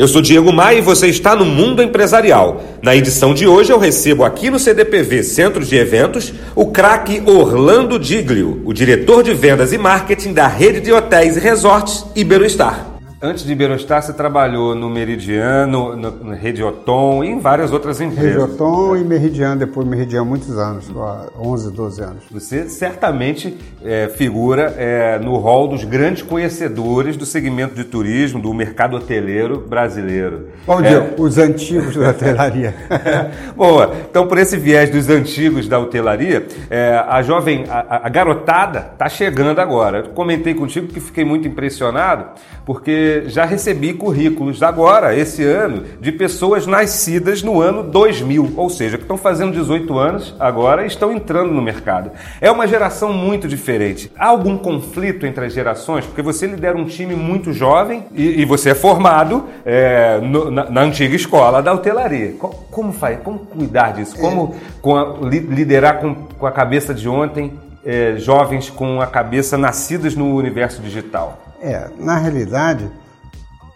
Eu sou Diego Maia e você está no Mundo Empresarial. Na edição de hoje eu recebo aqui no CDPV Centro de Eventos o craque Orlando Diglio, o diretor de vendas e marketing da rede de hotéis e resorts Iberostar. Antes de Iberostar, você trabalhou no Meridiano, no, no Redioton e em várias outras empresas. Redioton e Meridiano, depois Meridiano muitos anos, 11, 12 anos. Você certamente é, figura é, no rol dos grandes conhecedores do segmento de turismo, do mercado hoteleiro brasileiro. Bom dia, é... os antigos da hotelaria. Boa, então por esse viés dos antigos da hotelaria, é, a jovem, a, a garotada está chegando agora. Eu comentei contigo que fiquei muito impressionado, porque já recebi currículos agora, esse ano, de pessoas nascidas no ano 2000, ou seja, que estão fazendo 18 anos agora e estão entrando no mercado. É uma geração muito diferente. Há algum conflito entre as gerações? Porque você lidera um time muito jovem e, e você é formado é, no, na, na, antiga escola da hotelaria. Como, como faz? Como cuidar disso? Como com a, liderar com, com a cabeça de ontem é, jovens com a cabeça nascidas no universo digital? É, na realidade,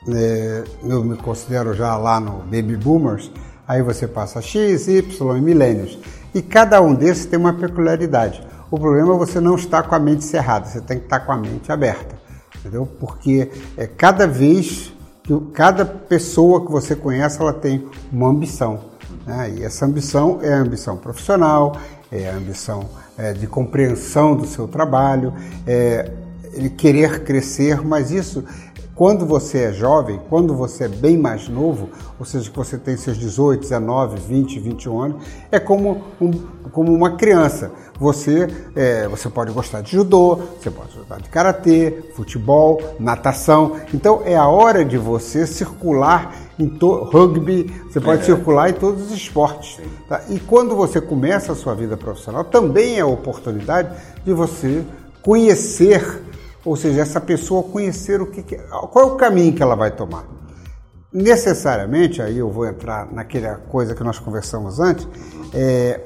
é, eu me considero já lá no Baby Boomers, aí você passa X, Y e milênios. E cada um desses tem uma peculiaridade. O problema é você não estar com a mente cerrada, você tem que estar com a mente aberta, entendeu? Porque é cada vez que cada pessoa que você conhece, ela tem uma ambição. Né? E essa ambição é a ambição profissional, é a ambição é, de compreensão do seu trabalho, é ele querer crescer, mas isso quando você é jovem, quando você é bem mais novo, ou seja, que você tem seus 18, 19, 20, 21 anos, é como, um, como uma criança. Você, é, você pode gostar de judô, você pode gostar de karatê, futebol, natação. Então é a hora de você circular em rugby, você pode é. circular em todos os esportes. Tá? E quando você começa a sua vida profissional, também é a oportunidade de você conhecer ou seja, essa pessoa conhecer o que, que qual é o caminho que ela vai tomar. Necessariamente, aí eu vou entrar naquela coisa que nós conversamos antes, é,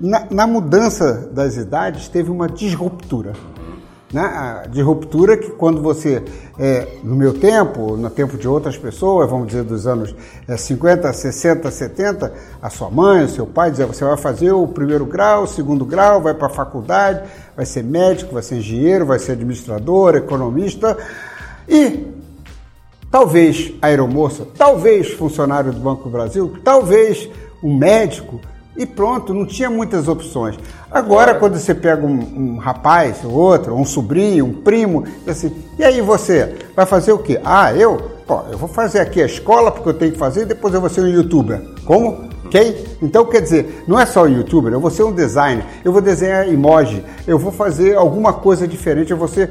na, na mudança das idades teve uma disruptura né, de ruptura que quando você, é, no meu tempo, no tempo de outras pessoas, vamos dizer dos anos é, 50, 60, 70, a sua mãe, o seu pai dizia, você vai fazer o primeiro grau, o segundo grau, vai para a faculdade, vai ser médico, vai ser engenheiro, vai ser administrador, economista e talvez aeromoça, talvez funcionário do Banco do Brasil, talvez um médico, e pronto, não tinha muitas opções. Agora, quando você pega um, um rapaz, outro, um sobrinho, um primo, assim, e aí você vai fazer o quê? Ah, eu? Pô, eu vou fazer aqui a escola porque eu tenho que fazer, e depois eu vou ser um youtuber. Como? Ok? Então, quer dizer, não é só um youtuber, eu vou ser um designer, eu vou desenhar emoji, eu vou fazer alguma coisa diferente, eu vou ser,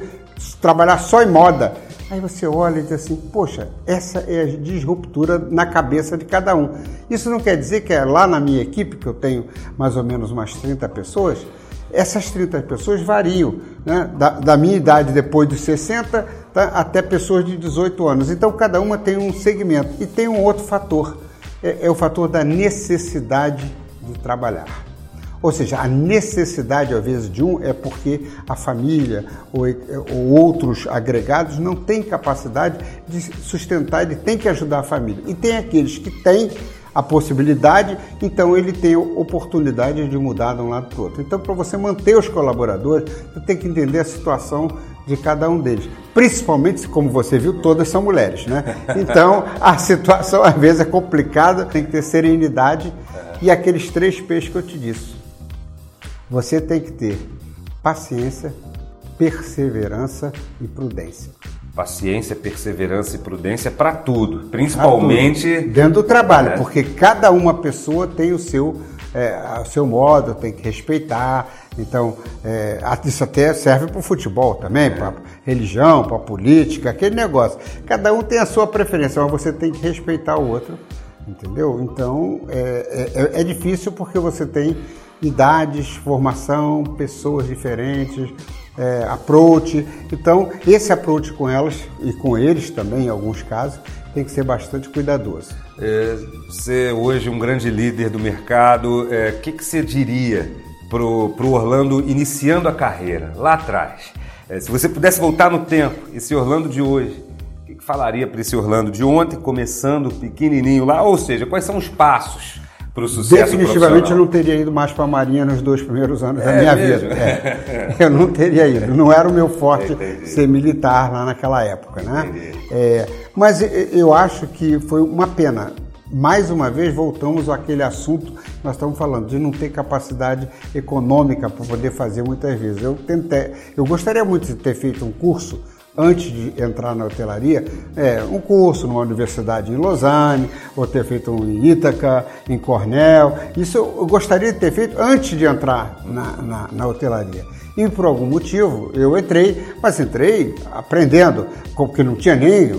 trabalhar só em moda. Aí você olha e diz assim: poxa, essa é a disruptura na cabeça de cada um. Isso não quer dizer que é lá na minha equipe, que eu tenho mais ou menos umas 30 pessoas, essas 30 pessoas variam, né? da, da minha idade depois dos 60 tá? até pessoas de 18 anos. Então cada uma tem um segmento. E tem um outro fator: é, é o fator da necessidade de trabalhar. Ou seja, a necessidade, às vezes, de um é porque a família ou, ou outros agregados não têm capacidade de sustentar, ele tem que ajudar a família. E tem aqueles que têm a possibilidade, então ele tem oportunidade de mudar de um lado para o outro. Então, para você manter os colaboradores, você tem que entender a situação de cada um deles. Principalmente, como você viu, todas são mulheres, né? Então, a situação às vezes é complicada, tem que ter serenidade e aqueles três P's que eu te disse. Você tem que ter paciência, perseverança e prudência. Paciência, perseverança e prudência para tudo, principalmente tudo. dentro do trabalho, é. porque cada uma pessoa tem o seu, é, o seu modo, tem que respeitar. Então, é, isso até serve para o futebol também, para religião, para política, aquele negócio. Cada um tem a sua preferência, mas você tem que respeitar o outro, entendeu? Então, é, é, é difícil porque você tem idades, formação, pessoas diferentes, é, approach. Então, esse approach com elas e com eles também, em alguns casos, tem que ser bastante cuidadoso. É, você hoje um grande líder do mercado, o é, que, que você diria para o Orlando iniciando a carreira, lá atrás? É, se você pudesse voltar no tempo, esse Orlando de hoje, o que falaria para esse Orlando de ontem, começando pequenininho lá? Ou seja, quais são os passos para o sucesso Definitivamente eu não teria ido mais para a Marinha nos dois primeiros anos é da minha mesmo? vida. É. Eu não teria ido. Não era o meu forte ser militar lá naquela época, né? É, mas eu acho que foi uma pena. Mais uma vez voltamos àquele assunto que nós estamos falando de não ter capacidade econômica para poder fazer muitas vezes. Eu tentei, eu gostaria muito de ter feito um curso antes de entrar na hotelaria, é, um curso numa universidade em Lausanne, ou ter feito um em Ítaca, em Cornell. Isso eu gostaria de ter feito antes de entrar na, na, na hotelaria. E por algum motivo eu entrei, mas entrei aprendendo, porque não tinha nem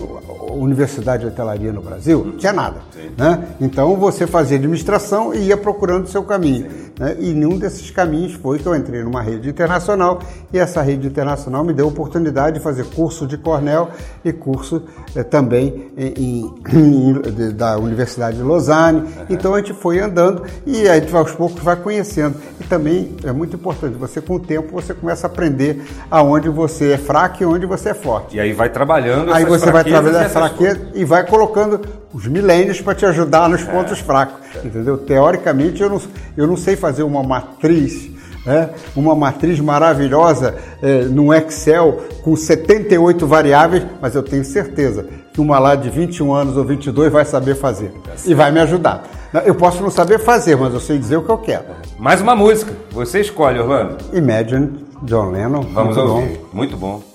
universidade de hotelaria no Brasil, não tinha nada. Né? Então você fazia administração e ia procurando o seu caminho. Né? E nenhum desses caminhos foi que eu entrei numa rede internacional e essa rede internacional me deu a oportunidade de fazer curso de Cornell e curso eh, também em, em, da Universidade de Lausanne. Uhum. Então a gente foi andando e a gente aos poucos vai conhecendo. E também é muito importante, você com o tempo você começa a aprender aonde você é fraco e onde você é forte. E aí vai trabalhando Aí você vai trabalhar fraqueza e vai colocando os milênios para te ajudar nos pontos é. fracos, entendeu? Teoricamente eu não, eu não sei fazer uma matriz, né? uma matriz maravilhosa é, no Excel com 78 variáveis, mas eu tenho certeza que uma lá de 21 anos ou 22 vai saber fazer tá e vai me ajudar. Eu posso não saber fazer, mas eu sei dizer o que eu quero. Mais uma música, você escolhe, Orlando. Imagine, John Lennon. Vamos muito ouvir, bom. muito bom.